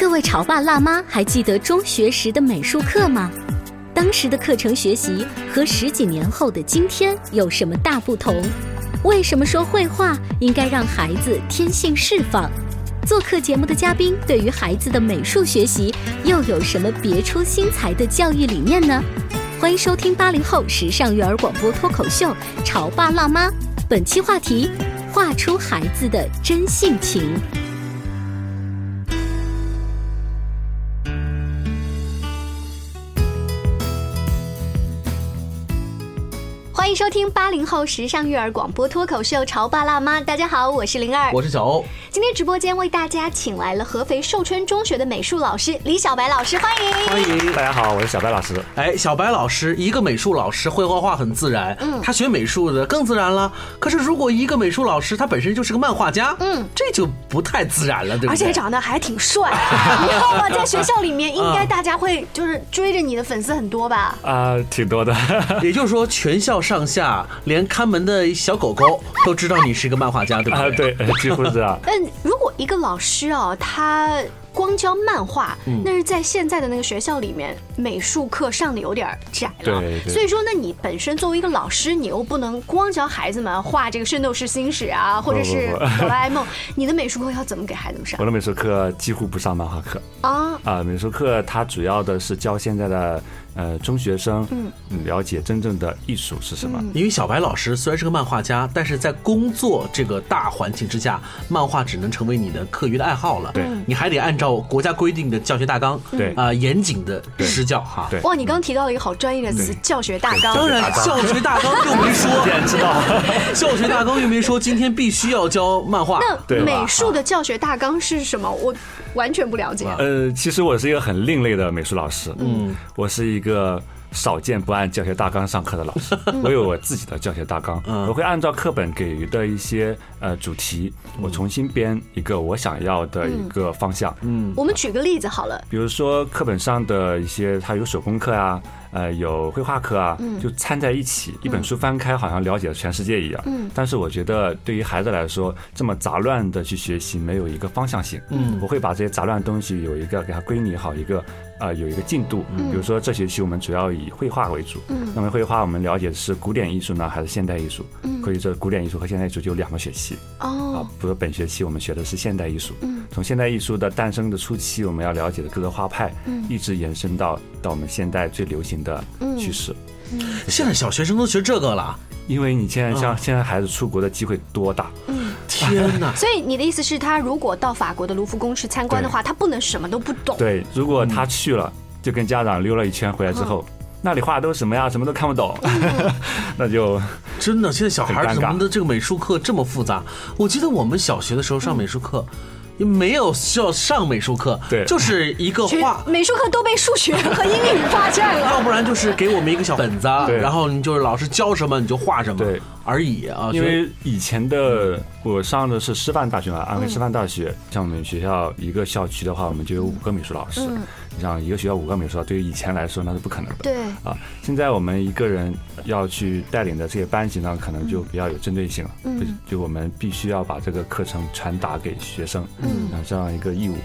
各位潮爸辣妈还记得中学时的美术课吗？当时的课程学习和十几年后的今天有什么大不同？为什么说绘画应该让孩子天性释放？做客节目的嘉宾对于孩子的美术学习又有什么别出心裁的教育理念呢？欢迎收听八零后时尚育儿广播脱口秀《潮爸辣妈》，本期话题：画出孩子的真性情。迎收听八零后时尚育儿广播脱口秀《潮爸辣妈》，大家好，我是灵儿，我是小欧。今天直播间为大家请来了合肥寿春中学的美术老师李小白老师，欢迎欢迎，大家好，我是小白老师。哎，小白老师，一个美术老师会画画很自然，嗯，他学美术的更自然了。可是如果一个美术老师他本身就是个漫画家，嗯，这就不太自然了，对不对？而且长得还挺帅，你知道吗？在学校里面，应该大家会就是追着你的粉丝很多吧？啊，挺多的。也就是说，全校上下。连看门的小狗狗都知道你是一个漫画家，对吧？啊，对，几乎是啊。但如果一个老师啊，他光教漫画，那是在现在的那个学校里面，美术课上的有点窄了。对。所以说，那你本身作为一个老师，你又不能光教孩子们画这个《圣斗士星矢》啊，或者是哆啦 A 梦，你的美术课要怎么给孩子们上？我的美术课几乎不上漫画课啊啊！美术课它主要的是教现在的。呃，中学生嗯了解真正的艺术是什么？因为小白老师虽然是个漫画家，但是在工作这个大环境之下，漫画只能成为你的课余的爱好了。对，你还得按照国家规定的教学大纲，对啊，严谨的施教哈。对，哇，你刚提到了一个好专业的词——教学大纲。当然，教学大纲又没说，然知道。教学大纲又没说今天必须要教漫画。那美术的教学大纲是什么？我完全不了解。呃，其实我是一个很另类的美术老师。嗯，我是一个。少见不按教学大纲上课的老师，我有我自己的教学大纲，我会按照课本给予的一些呃主题，我重新编一个我想要的一个方向。嗯，我们举个例子好了，比如说课本上的一些，它有手工课啊。呃，有绘画课啊，就掺在一起，一本书翻开，好像了解了全世界一样。嗯，但是我觉得对于孩子来说，这么杂乱的去学习，没有一个方向性。嗯，我会把这些杂乱东西有一个给它归拟好，一个啊有一个进度。嗯，比如说这学期我们主要以绘画为主。嗯，那么绘画我们了解的是古典艺术呢，还是现代艺术？嗯，可以说古典艺术和现代艺术就两个学期。哦，啊，比如本学期我们学的是现代艺术。嗯，从现代艺术的诞生的初期，我们要了解的各个画派，嗯，一直延伸到到我们现代最流行。的趋势，现在小学生都学这个了，因为你现在像现在孩子出国的机会多大？嗯，天哪！所以你的意思是，他如果到法国的卢浮宫去参观的话，他不能什么都不懂。对，如果他去了，就跟家长溜了一圈回来之后，那里画的都是什么呀？什么都看不懂，那就真的。现在小孩怎么的这个美术课这么复杂？我记得我们小学的时候上美术课。没有需要上美术课，对，就是一个画。美术课都被数学和英语霸占了。要不然就是给我们一个小本子，然后你就是老师教什么你就画什么，对而已啊。因为以前的我上的是师范大学嘛，安徽师范大学，像我们学校一个校区的话，我们就有五个美术老师。你像一个学校五个美术老师，对于以前来说那是不可能的。对啊，现在我们一个人要去带领的这些班级呢，可能就比较有针对性了。嗯，就我们必须要把这个课程传达给学生。嗯，这样一个义务，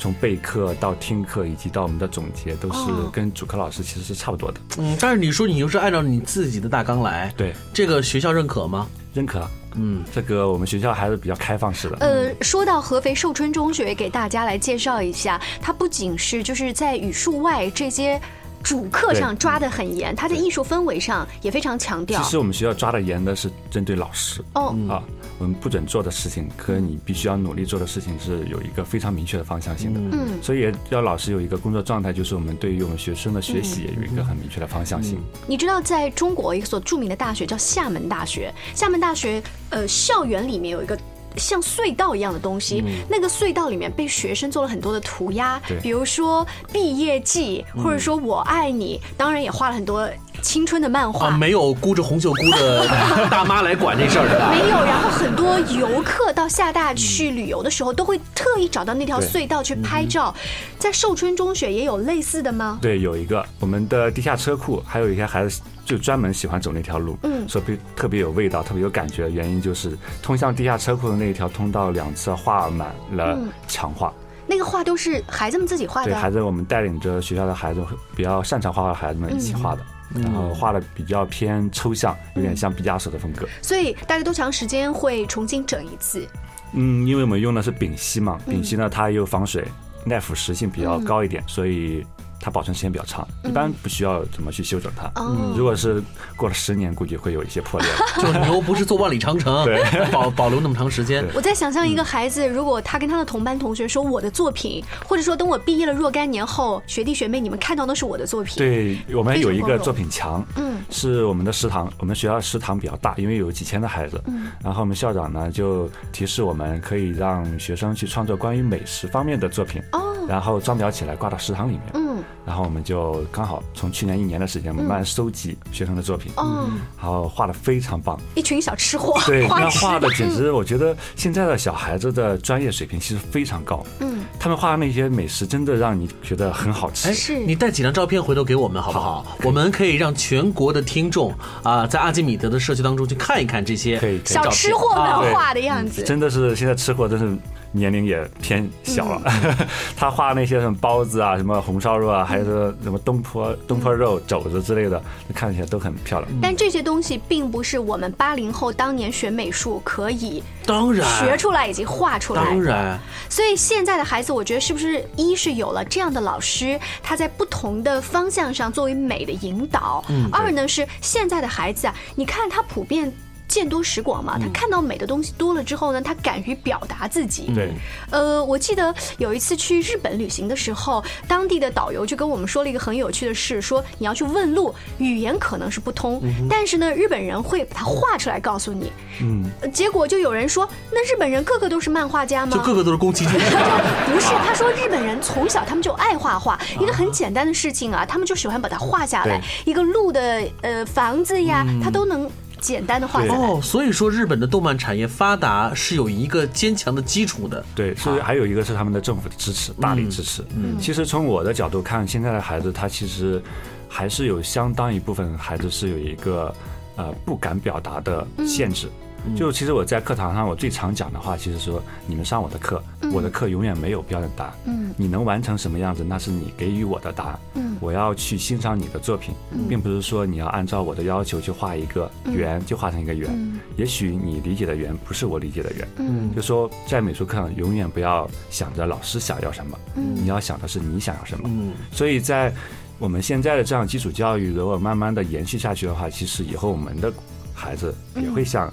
从备课到听课，以及到我们的总结，都是跟主课老师其实是差不多的。嗯，但是你说你又是按照你自己的大纲来，对这个学校认可吗？认可。嗯，这个我们学校还是比较开放式的。呃，说到合肥寿春中学，给大家来介绍一下，它不仅是就是在语数外这些主课上抓得很严，他在艺术氛围上也非常强调其。实我们学校抓的严的是针对老师哦，啊，我们不准做的事情和你必须要努力做的事情是有一个非常明确的方向性的。嗯所以也要老师有一个工作状态，就是我们对于我们学生的学习也有一个很明确的方向性。你知道，在中国一所著名的大学叫厦门大学，厦门大学呃校园里面有一个。像隧道一样的东西，那个隧道里面被学生做了很多的涂鸦，比如说毕业季，或者说我爱你，当然也画了很多青春的漫画。啊，没有箍着红袖箍的 大妈来管这事儿的吧？没有，然后很多游客到厦大去旅游的时候，都会特意找到那条隧道去拍照。在寿春中学也有类似的吗？对，有一个我们的地下车库，还有一些孩子就专门喜欢走那条路，嗯说别特别有味道，特别有感觉的原因就是通向地下车库的那一条通道两侧画满了嗯墙画。那个画都是孩子们自己画的对，孩。子我们带领着学校的孩子，比较擅长画画的孩子们一起画的，然后画的比较偏抽象，有点像毕加索的风格。所以大概多长时间会重新整一次？嗯，因为我们用的是丙烯嘛，丙烯呢它又防水，耐腐蚀性比较高一点，所以它保存时间比较长，一般不需要怎么去修整它。哦。如果是过了十年，估计会有一些破裂。就牛不是做万里长城，保保留那么长时间。我在想象一个孩子，如果他跟他的同班同学说我的作品，或者说等我毕业了若干年后，学弟学妹你们看到的是我的作品，对我们有一个作品墙，嗯是我们的食堂，我们学校食堂比较大，因为有几千的孩子，嗯。然后我们校长呢就提示我们可以让学生去创作关于美食方面的作品，哦，然后装裱起来挂到食堂里面，嗯然后我们就刚好从去年一年的时间，我们慢慢收集学生的作品，嗯，然后画的非常棒，一群小吃货，对，那画的简直，我觉得现在的小孩子的专业水平其实非常高，嗯，他们画的那些美食真的让你觉得很好吃。哎，，是。你带几张照片回头给我们好不好？我们可以让全国的听众啊，在阿基米德的社区当中去看一看这些小吃货啊们画的样子。真的是现在吃货真是年龄也偏小了。他画那些什么包子啊，什么红烧肉啊，还有什么东坡东坡肉、肘子之类的，看起来都很漂亮。但这些东西并不是我们八零后当年学美术可以当然学出来以及画出来的。当然，所以现在的孩子，我觉得是不是一是有了这样的老师，他在不同的方向上作为美的引导；二呢是现在的孩子啊，你看他普遍。见多识广嘛，他看到美的东西多了之后呢，他敢于表达自己。对，呃，我记得有一次去日本旅行的时候，当地的导游就跟我们说了一个很有趣的事，说你要去问路，语言可能是不通，但是呢，日本人会把它画出来告诉你。嗯，呃结果就有人说，那日本人个个都是漫画家吗？就个个都是宫崎骏。不是，他说日本人从小他们就爱画画，一个很简单的事情啊，他们就喜欢把它画下来，一个路的呃房子呀，他都能简单的画下来。哦，所以说日本的动漫产业发达是有一个坚强的基础的。对，所以还有一个是他们的政府的支持，大力支持。嗯，其实从我的角度看，现在的孩子他其实还是有相当一部分孩子是有一个呃不敢表达的限制。就其实我在课堂上，我最常讲的话，其实说你们上我的课，我的课永远没有标准答案。嗯，你能完成什么样子，那是你给予我的答案。嗯，我要去欣赏你的作品，并不是说你要按照我的要求去画一个圆就画成一个圆。也许你理解的圆不是我理解的圆。嗯就说在美术课上，永远不要想着老师想要什么，你要想的是你想要什么。嗯，所以在我们现在的这样基础教育，如果慢慢的延续下去的话，其实以后我们的孩子也会像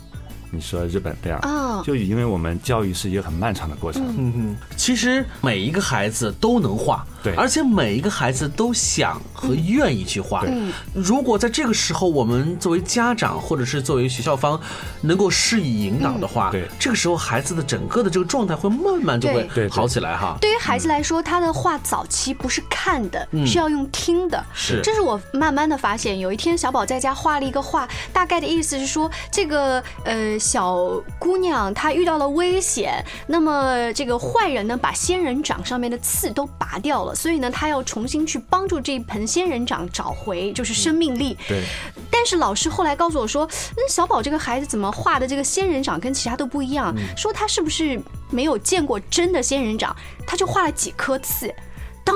你说日本这样，哦就因为我们教育是一个很漫长的过程。嗯嗯，其实每一个孩子都能画，对而且每一个孩子都想和愿意去画。嗯如果在这个时候，我们作为家长或者是作为学校方能够施以引导的话，嗯对这个时候孩子的整个的这个状态会慢慢就会好起来哈。对于孩子来说，他的画早期不是看的，是要用听的。是这是我慢慢的发现。有一天，小宝在家画了一个画，大概的意思是说，这个呃小姑娘她遇到了危险，那么这个坏人呢把仙人掌上面的刺都拔掉了，所以呢，他要重新去帮助这一盆仙人掌找回就是生命力。对，但是老师后来告诉我说，那小宝这个孩子怎么画的这个仙人掌跟其他都不一样？说他是不是没有见过真的仙人掌？他就画了几颗刺。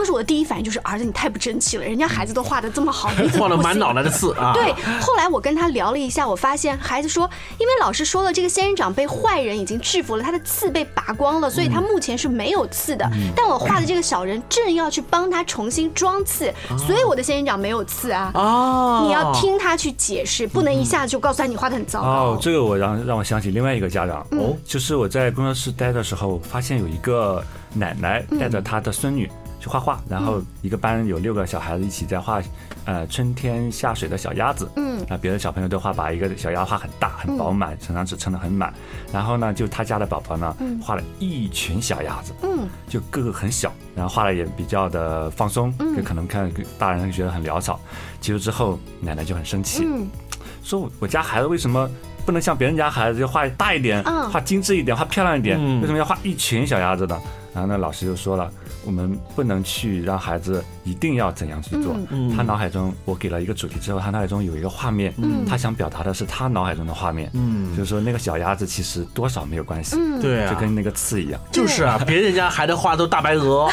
当时我的第一反应就是儿子你太不争气了，人家孩子都画的这么好，你怎么画了满脑袋的刺 啊！对，后来我跟他聊了一下，我发现孩子说，因为老师说了，这个仙人掌被坏人已经制服了，他的刺被拔光了，所以他目前是没有刺的。但我画的这个小人正要去帮他重新装刺，所以我的仙人掌没有刺啊。哦，你要听他去解释，不能一下子就告诉他你画的很糟哦糕，。这个我让让我想起另外一个家长哦，就是我在工作室待的时候，发现有一个奶奶带着她的孙女去画画，然后一个班有六个小孩子一起在画，呃，春天下水的小鸭子，嗯，啊，别的小朋友都画把一个小鸭画很大很饱满，成长纸撑得很满，然后呢，就他家的宝宝呢，画了一群小鸭子，嗯，就个个很小，然后画的也比较的放松，就可能看大人觉得很潦草，结束之后奶奶就很生气，嗯。说我我家孩子为什么不能像别人家孩子就画大一点，嗯。画精致一点，画漂亮一点，嗯。为什么要画一群小鸭子呢？然后那老师就说了，我们不能去让孩子一定要怎样去做。嗯他脑海中我给了一个主题之后，他脑海中有一个画面，他想表达的是他脑海中的画面，嗯就是说那个小鸭子其实多少没有关系，对啊，就跟那个刺一样。就是啊，别人家孩子画都大白鹅，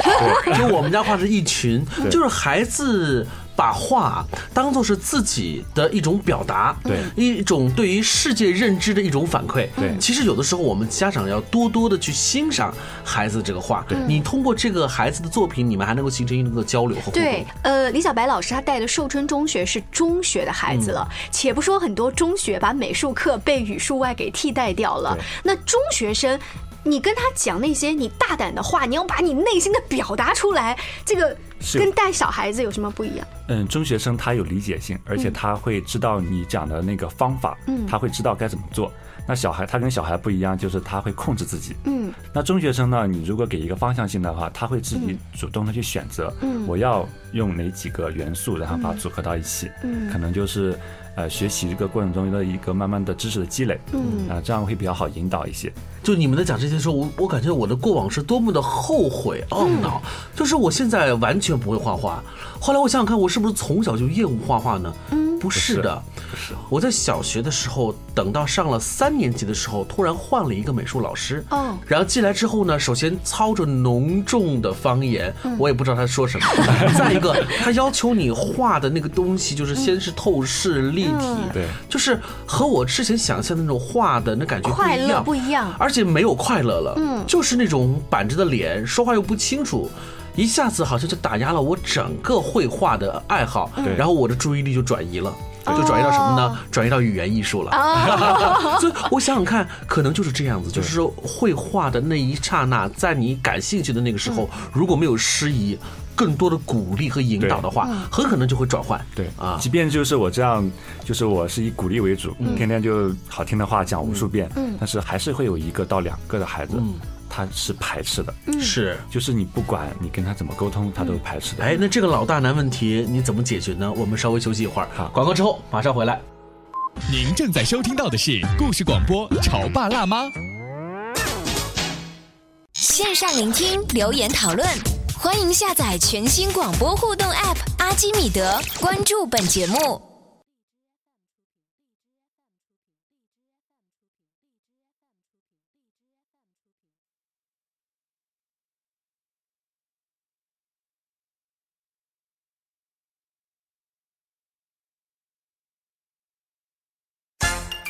就我们家画是一群，就是孩子。把画当做是自己的一种表达，对一种对于世界认知的一种反馈。对其实有的时候我们家长要多多的去欣赏孩子这个画，你通过这个孩子的作品，你们还能够形成一个交流和互动。对，呃，李小白老师他带的寿春中学是中学的孩子了，且不说很多中学把美术课被语数外给替代掉了，那中学生。你跟他讲那些你大胆的话，你要把你内心的表达出来，这个跟带小孩子有什么不一样？嗯，中学生他有理解性，而且他会知道你讲的那个方法，嗯他会知道该怎么做。那小孩他跟小孩不一样，就是他会控制自己。嗯那中学生呢，你如果给一个方向性的话，他会自己主动的去选择，嗯我要用哪几个元素，然后把它组合到一起，嗯可能就是呃学习这个过程中的一个慢慢的知识的积累，嗯啊、这样会比较好引导一些。就你们在讲这些时候，我我感觉我的过往是多么的后悔懊恼，就是我现在完全不会画画。后来我想想看，我是不是从小就厌恶画画呢？嗯，不是的，不是我在小学的时候，等到上了三年级的时候，突然换了一个美术老师。哦然后进来之后呢，首先操着浓重的方言，我也不知道他说什么。再一个，他要求你画的那个东西，就是先是透视、立体，嗯对就是和我之前想象的那种画的那感觉不快乐一样，不一样而且没有快乐了，嗯就是那种板着的脸，说话又不清楚。一下子好像就打压了我整个绘画的爱好，对。然后我的注意力就转移了，就转移到什么呢？转移到语言艺术了。所以我想想看，可能就是这样子，就是说绘画的那一刹那，在你感兴趣的那个时候，如果没有失仪。更多的鼓励和引导的话，很可能就会转换。对。啊。即便就是我这样，就是我是以鼓励为主，天天就好听的话讲无数遍，但是还是会有一个到两个的孩子，他是排斥的，是。就是你不管你跟他怎么沟通，他都排斥的。哎，那这个老大难问题你怎么解决呢？我们稍微休息一会儿，好广告之后马上回来。您正在收听到的是故事广播《潮爸辣妈》。线上聆听，留言讨论，欢迎下载全新广播互动 App 阿基米德，关注本节目。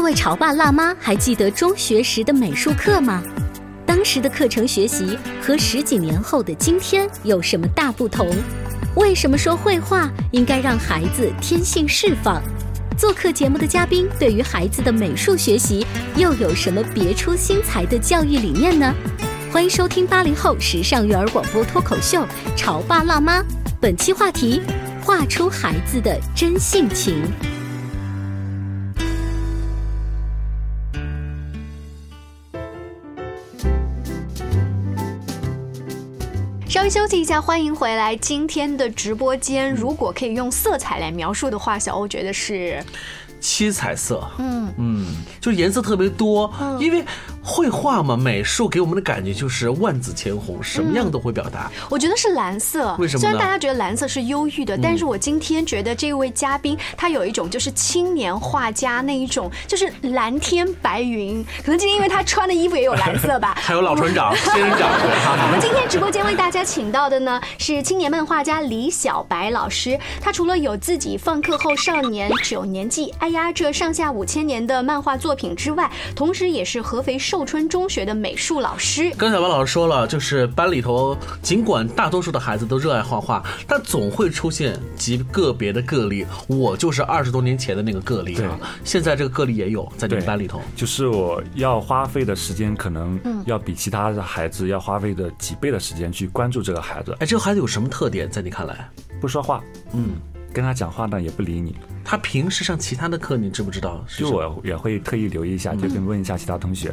各位潮爸辣妈还记得中学时的美术课吗？当时的课程学习和十几年后的今天有什么大不同？为什么说绘画应该让孩子天性释放？做客节目的嘉宾对于孩子的美术学习又有什么别出心裁的教育理念呢？欢迎收听八零后时尚育儿广播脱口秀《潮爸辣妈》，本期话题：画出孩子的真性情。休息一下，欢迎回来。今天的直播间，如果可以用色彩来描述的话，小欧觉得是。七彩色，嗯嗯，就颜色特别多，因为绘画嘛，美术给我们的感觉就是万紫千红，什么样都会表达。我觉得是蓝色，为什么？虽然大家觉得蓝色是忧郁的，但是我今天觉得这位嘉宾他有一种就是青年画家那一种，就是蓝天白云。可能今天因为他穿的衣服也有蓝色吧。还有老船长、仙人掌。我们今天直播间为大家请到的呢是青年漫画家李小白老师，他除了有自己放课后少年九年级哎呀这上下五千年的漫画作品之外，同时也是合肥寿春中学的美术老师。刚才王老师说了，就是班里头，尽管大多数的孩子都热爱画画，但总会出现极个别的个例。我就是二十多年前的那个个例啊，现在这个个例也有在你们班里头。就是我要花费的时间，可能要比其他的孩子要花费的几倍的时间去关注这个孩子。哎，这个孩子有什么特点？在你看来，不说话，嗯。跟他讲话呢，也不理你。他平时上其他的课，你知不知道？就我也会特意留意一下，就跟问一下其他同学，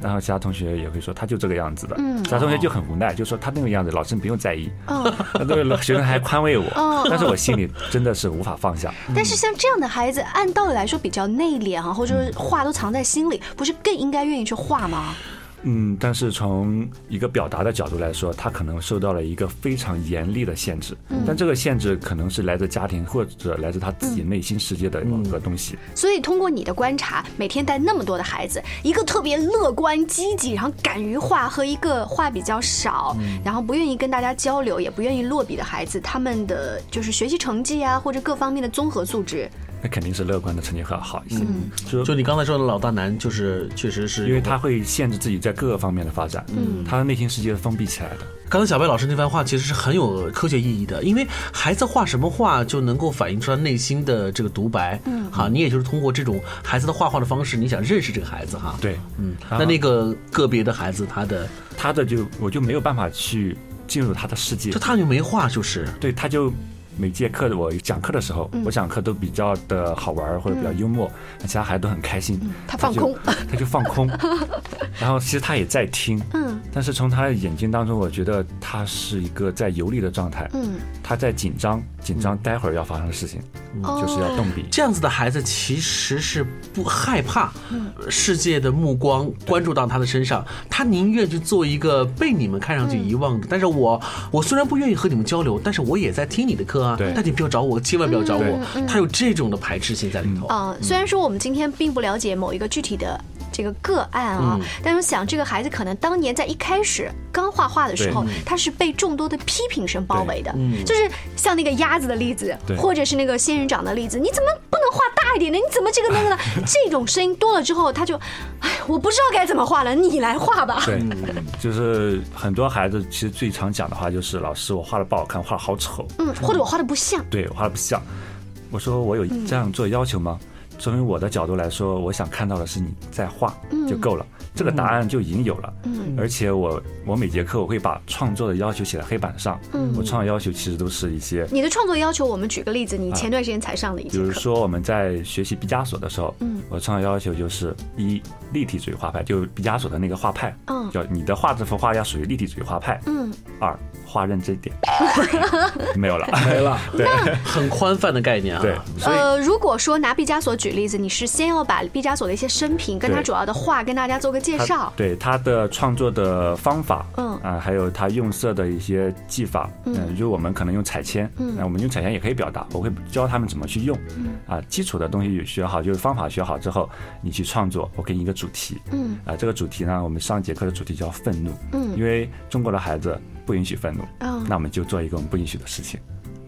然后其他同学也会说，他就这个样子的。嗯，其他同学就很无奈，就说他那个样子，老师不用在意。哦，那学生还宽慰我。哦，但是我心里真的是无法放下。但是像这样的孩子，按道理来说比较内敛哈，或者说话都藏在心里，不是更应该愿意去画吗？嗯，但是从一个表达的角度来说，他可能受到了一个非常严厉的限制。嗯，但这个限制可能是来自家庭或者来自他自己内心世界的某个东西。所以通过你的观察，每天带那么多的孩子，一个特别乐观积极，然后敢于画，和一个话比较少，然后不愿意跟大家交流，也不愿意落笔的孩子，他们的就是学习成绩啊，或者各方面的综合素质。那肯定是乐观的成绩会要好一些。嗯，就就你刚才说的老大难，就是确实是因为他会限制自己在各个方面的发展。嗯，他的内心世界是封闭起来的。刚才小白老师那番话其实是很有科学意义的，因为孩子画什么画就能够反映出他内心的这个独白。嗯，好，你也就是通过这种孩子的画画的方式，你想认识这个孩子哈。对，嗯，那那个个别的孩子，他的他的就我就没有办法去进入他的世界。就他就没画，就是对，他就。每节课我讲课的时候，我讲课都比较的好玩或者比较幽默，那其他孩子都很开心。他放空，他就放空。然后其实他也在听，嗯，但是从他的眼睛当中，我觉得他是一个在游离的状态，嗯，他在紧张，紧张待会儿要发生的事情，就是要动笔。这样子的孩子其实是不害怕世界的目光关注到他的身上，他宁愿去做一个被你们看上去遗忘的。但是我我虽然不愿意和你们交流，但是我也在听你的课。对，但你不要找我，千万不要找我。他有这种的排斥性在里头。嗯，虽然说我们今天并不了解某一个具体的这个个案啊，但是想这个孩子可能当年在一开始刚画画的时候，他是被众多的批评声包围的。嗯，就是像那个鸭子的例子，或者是那个仙人掌的例子，你怎么不能画大一点呢？你怎么这个那个呢？这种声音多了之后，他就，哎，我不知道该怎么画了，你来画吧。对，就是很多孩子其实最常讲的话就是老师，我画的不好看，画的好丑。嗯，或者我画的不像。对，我画的不像。我说我有这样做要求吗？作为我的角度来说，我想看到的是你在画就够了，这个答案就已经有了。嗯，而且我我每节课我会把创作的要求写在黑板上。嗯，我创作要求其实都是一些。你的创作要求，我们举个例子，你前段时间才上的一节课。比如说我们在学习毕加索的时候，嗯，我创作要求就是一立体主义画派，就毕加索的那个画派，嗯，叫你的画这幅画要属于立体主义画派。嗯，二。画认真点，没有了，没了，对，很宽泛的概念啊。对，呃，如果说拿毕加索举例子，你是先要把毕加索的一些生平跟他主要的画跟大家做个介绍，对他的创作的方法，嗯。啊，还有他用色的一些技法，嗯，就我们可能用彩铅，嗯，那我们用彩铅也可以表达，我会教他们怎么去用，嗯。啊，基础的东西学好，就是方法学好之后，你去创作，我给你一个主题，嗯。啊，这个主题呢，我们上节课的主题叫愤怒，嗯，因为中国的孩子。不允许愤怒，那我们就做一个我们不允许的事情。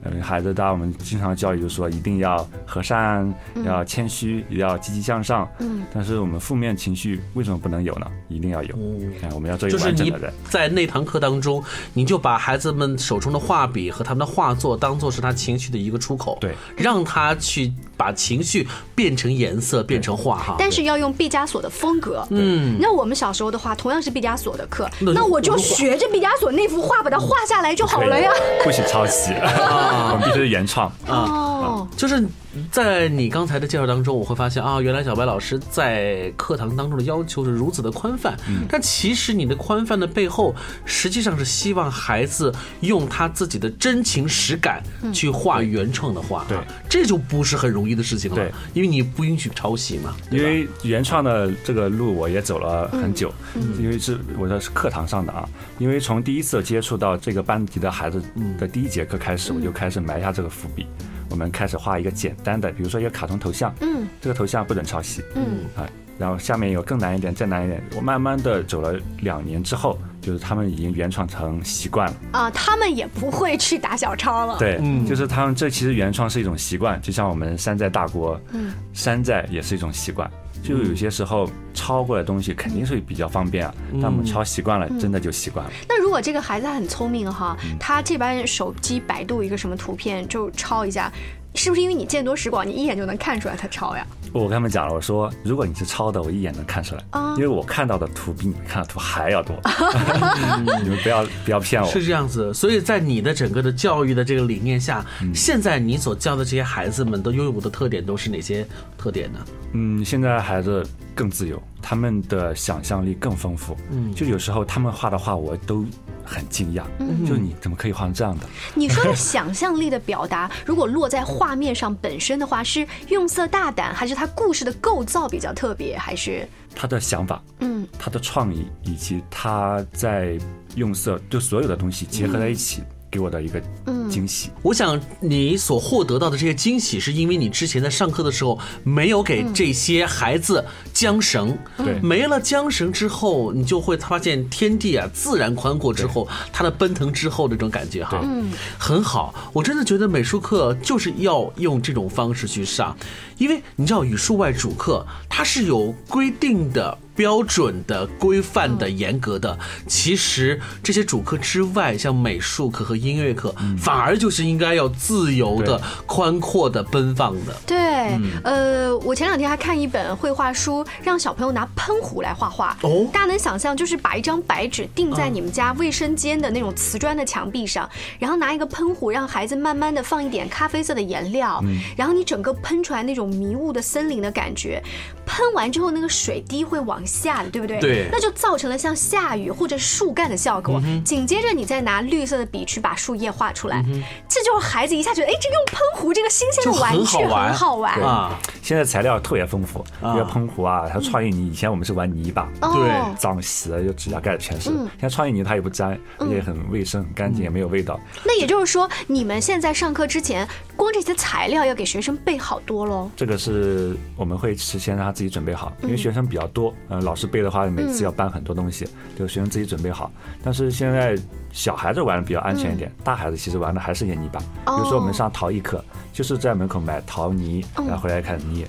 嗯，孩子，当我们经常教育，就是说一定要和善，要谦虚，也要积极向上。嗯，但是我们负面情绪为什么不能有呢？一定要有。嗯，我们要做一个完整的人。在那堂课当中，你就把孩子们手中的画笔和他们的画作当做是他情绪的一个出口，对，让他去把情绪变成颜色，变成画哈。但是要用毕加索的风格。嗯，那我们小时候的话，同样是毕加索的课，那我就学着毕加索那幅画把它画下来就好了呀。不许抄袭。我们必须是原创啊。哦，就是在你刚才的介绍当中，我会发现啊，原来小白老师在课堂当中的要求是如此的宽泛，但其实你的宽泛的背后，实际上是希望孩子用他自己的真情实感去画原创的画，对，这就不是很容易的事情了，对，因为你不允许抄袭嘛，因为原创的这个路我也走了很久，因为是我的是课堂上的啊，因为从第一次接触到这个班级的孩子的第一节课开始，我就开始埋下这个伏笔。我们开始画一个简单的，比如说一个卡通头像，嗯，这个头像不准抄袭，嗯，啊，然后下面有更难一点，再难一点。我慢慢的走了两年之后，就是他们已经原创成习惯了啊，他们也不会去打小抄了。对，就是他们这其实原创是一种习惯，就像我们山寨大国，嗯，山寨也是一种习惯。就有些时候抄过来东西肯定是比较方便啊，但我们抄习惯了，真的就习惯了。那如果这个孩子很聪明哈，他这边手机百度一个什么图片就抄一下。是不是因为你见多识广，你一眼就能看出来他抄呀？我跟他们讲了，我说如果你是抄的，我一眼能看出来，因为我看到的图比你们看的图还要多。你们不要不要骗我。是这样子，所以在你的整个的教育的这个理念下，现在你所教的这些孩子们都拥有的特点都是哪些特点呢？嗯，现在孩子更自由，他们的想象力更丰富。嗯，就有时候他们画的画，我都。很惊讶，就你怎么可以画成这样的？你说的想象力的表达，如果落在画面上本身的话，是用色大胆，还是他故事的构造比较特别，还是他的想法？嗯，他的创意以及他在用色，就所有的东西结合在一起。给我的一个惊喜。我想你所获得到的这些惊喜，是因为你之前在上课的时候没有给这些孩子缰绳。对，没了缰绳之后，你就会发现天地啊，自然宽阔之后，它的奔腾之后那种感觉哈，嗯，很好。我真的觉得美术课就是要用这种方式去上，因为你知道语数外主课它是有规定的。标准的、规范的、严格的，其实这些主课之外，像美术课和音乐课，反而就是应该要自由的、宽阔的、奔放的。对，呃，我前两天还看一本绘画书，让小朋友拿喷壶来画画。哦，大家能想象，就是把一张白纸钉在你们家卫生间的那种瓷砖的墙壁上，然后拿一个喷壶，让孩子慢慢的放一点咖啡色的颜料，然后你整个喷出来那种迷雾的森林的感觉，喷完之后那个水滴会往。下的对不对？对，那就造成了像下雨或者树干的效果。紧接着你再拿绿色的笔去把树叶画出来，这就是孩子一下觉得，哎，这用喷壶这个新鲜的玩具很好玩啊！现在材料特别丰富，因为喷壶啊，它创意泥。以前我们是玩泥巴，对，脏洗了就指甲盖全是。现在创意泥它也不粘，而且很卫生、很干净，也没有味道。那也就是说，你们现在上课之前，光这些材料要给学生备好多喽。这个是我们会事先让他自己准备好，因为学生比较多，嗯。老师背的话，每次要搬很多东西，就学生自己准备好。但是现在小孩子玩的比较安全一点，大孩子其实玩的还是演泥巴。比如说我们上陶艺课，就是在门口买陶泥，然后回来开始捏，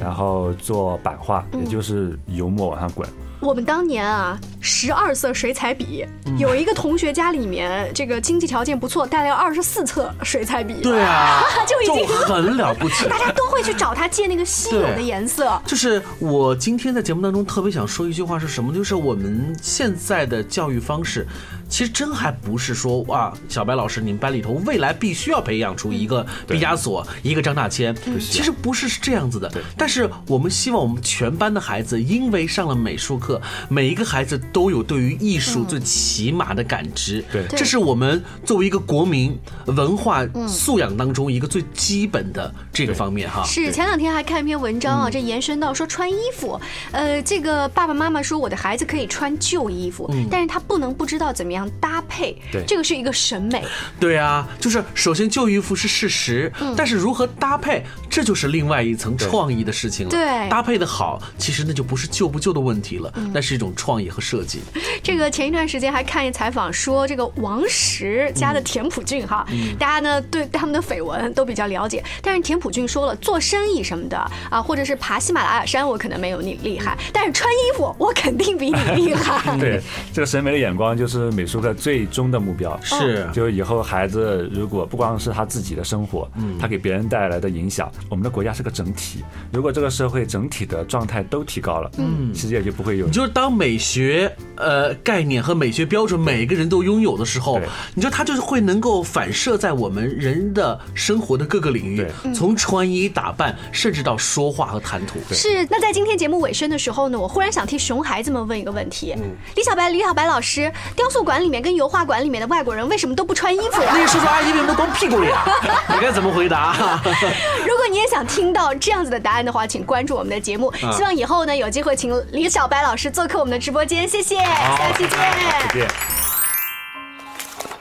然后做版画，也就是油墨往上滚。我们当年啊，十二色水彩笔，有一个同学家里面这个经济条件不错，带了二十四册水彩笔。对啊，就已经很了不起。大家都会去找他借那个稀有的颜色。就是我今天在节目当中特别想说一句话是什么？就是我们现在的教育方式。其实真还不是说哇，小白老师，你们班里头未来必须要培养出一个毕加索，一个张大千。其实不是是这样子的。但是我们希望我们全班的孩子，因为上了美术课，每一个孩子都有对于艺术最起码的感知。对，这是我们作为一个国民文化素养当中一个最基本的这个方面哈。是前两天还看一篇文章啊，这延伸到说穿衣服，呃，这个爸爸妈妈说我的孩子可以穿旧衣服，但是他不能不知道怎么样。搭配，对，这个是一个审美。对啊，就是首先旧衣服是事实，但是如何搭配，这就是另外一层创意的事情了。对，搭配的好，其实那就不是旧不旧的问题了，那是一种创意和设计。这个前一段时间还看一采访说，这个王石家的田朴珺哈，大家呢对他们的绯闻都比较了解，但是田朴珺说了，做生意什么的啊，或者是爬喜马拉雅山，我可能没有你厉害，但是穿衣服我肯定比你厉害。对，这个审美的眼光就是美。术课最终的目标。是，就以后孩子如果不光是他自己的生活，嗯，他给别人带来的影响，我们的国家是个整体，如果这个社会整体的状态都提高了，嗯，世界就不会有。你就是当美学呃概念和美学标准每个人都拥有的时候，你说它就是会能够反射在我们人的生活的各个领域，从穿衣打扮，甚至到说话和谈吐。是。那在今天节目尾声的时候呢，我忽然想替熊孩子们问一个问题：李小白，李小白老师，雕塑馆里面跟油画馆里面的外国人为什么都不穿衣服？那叔叔阿姨为什么都光屁股呀？你该怎么回答？如果你也想听到这样子的答案的话，请关注我们的节目。希望以后呢有机会请李小白老师做客我们的直播间。谢谢，下期见。再见。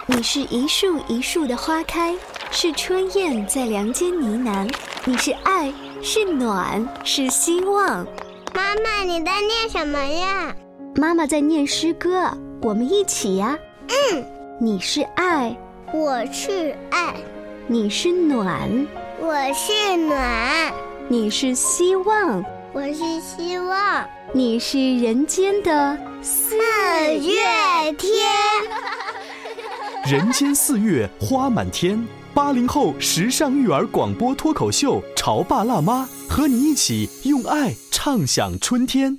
你是一树一树的花开，是春燕在梁间呢喃。你是爱，是暖，是希望。妈妈，你在念什么呀？妈妈在念诗歌，我们一起呀。嗯。你是爱，我是爱。你是暖，我是暖。你是希望，我是希望。你是人间的四月天。人间四月花满天，八零后时尚育儿广播脱口秀《潮爸辣妈》和你一起用爱畅享春天。